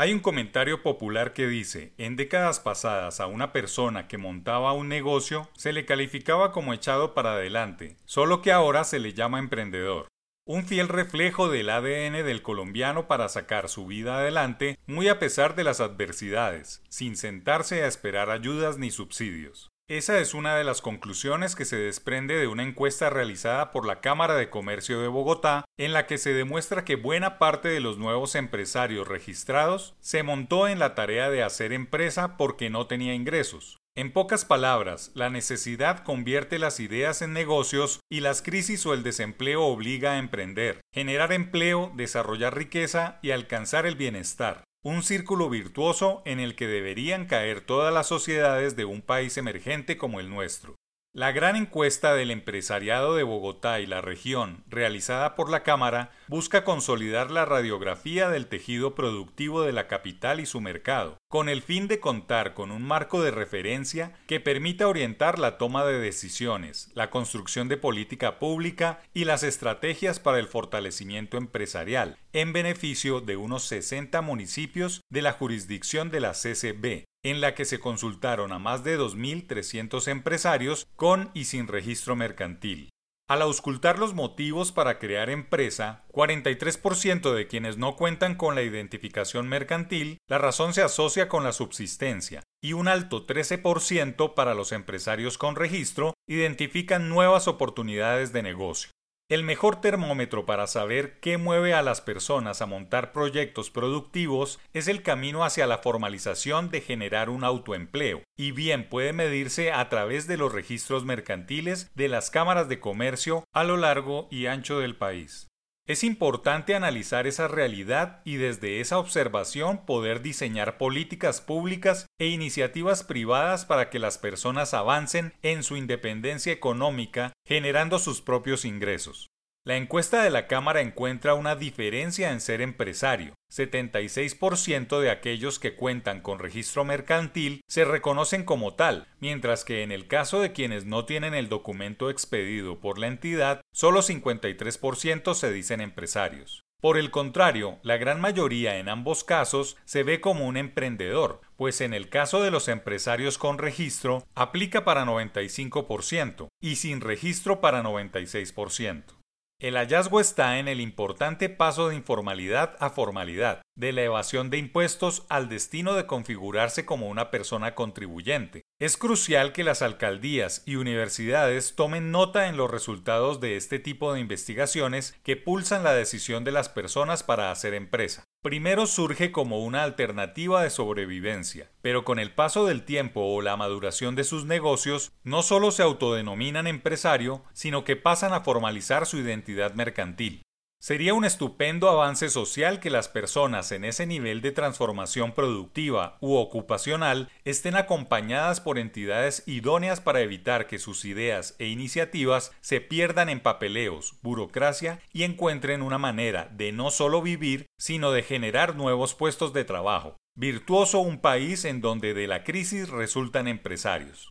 Hay un comentario popular que dice, en décadas pasadas a una persona que montaba un negocio se le calificaba como echado para adelante, solo que ahora se le llama emprendedor. Un fiel reflejo del ADN del colombiano para sacar su vida adelante, muy a pesar de las adversidades, sin sentarse a esperar ayudas ni subsidios. Esa es una de las conclusiones que se desprende de una encuesta realizada por la Cámara de Comercio de Bogotá, en la que se demuestra que buena parte de los nuevos empresarios registrados se montó en la tarea de hacer empresa porque no tenía ingresos. En pocas palabras, la necesidad convierte las ideas en negocios y las crisis o el desempleo obliga a emprender, generar empleo, desarrollar riqueza y alcanzar el bienestar un círculo virtuoso en el que deberían caer todas las sociedades de un país emergente como el nuestro. La gran encuesta del empresariado de Bogotá y la región, realizada por la Cámara, busca consolidar la radiografía del tejido productivo de la capital y su mercado, con el fin de contar con un marco de referencia que permita orientar la toma de decisiones, la construcción de política pública y las estrategias para el fortalecimiento empresarial, en beneficio de unos 60 municipios de la jurisdicción de la CCB, en la que se consultaron a más de 2.300 empresarios con y sin registro mercantil. Al auscultar los motivos para crear empresa, 43% de quienes no cuentan con la identificación mercantil, la razón se asocia con la subsistencia, y un alto 13% para los empresarios con registro identifican nuevas oportunidades de negocio. El mejor termómetro para saber qué mueve a las personas a montar proyectos productivos es el camino hacia la formalización de generar un autoempleo, y bien puede medirse a través de los registros mercantiles de las cámaras de comercio a lo largo y ancho del país. Es importante analizar esa realidad y desde esa observación poder diseñar políticas públicas e iniciativas privadas para que las personas avancen en su independencia económica generando sus propios ingresos. La encuesta de la Cámara encuentra una diferencia en ser empresario. 76% de aquellos que cuentan con registro mercantil se reconocen como tal, mientras que en el caso de quienes no tienen el documento expedido por la entidad, solo 53% se dicen empresarios. Por el contrario, la gran mayoría en ambos casos se ve como un emprendedor, pues en el caso de los empresarios con registro aplica para 95% y sin registro para 96%. El hallazgo está en el importante paso de informalidad a formalidad, de la evasión de impuestos al destino de configurarse como una persona contribuyente. Es crucial que las alcaldías y universidades tomen nota en los resultados de este tipo de investigaciones que pulsan la decisión de las personas para hacer empresa. Primero surge como una alternativa de sobrevivencia, pero con el paso del tiempo o la maduración de sus negocios, no solo se autodenominan empresario, sino que pasan a formalizar su identidad mercantil. Sería un estupendo avance social que las personas en ese nivel de transformación productiva u ocupacional estén acompañadas por entidades idóneas para evitar que sus ideas e iniciativas se pierdan en papeleos, burocracia y encuentren una manera de no solo vivir, sino de generar nuevos puestos de trabajo. Virtuoso un país en donde de la crisis resultan empresarios.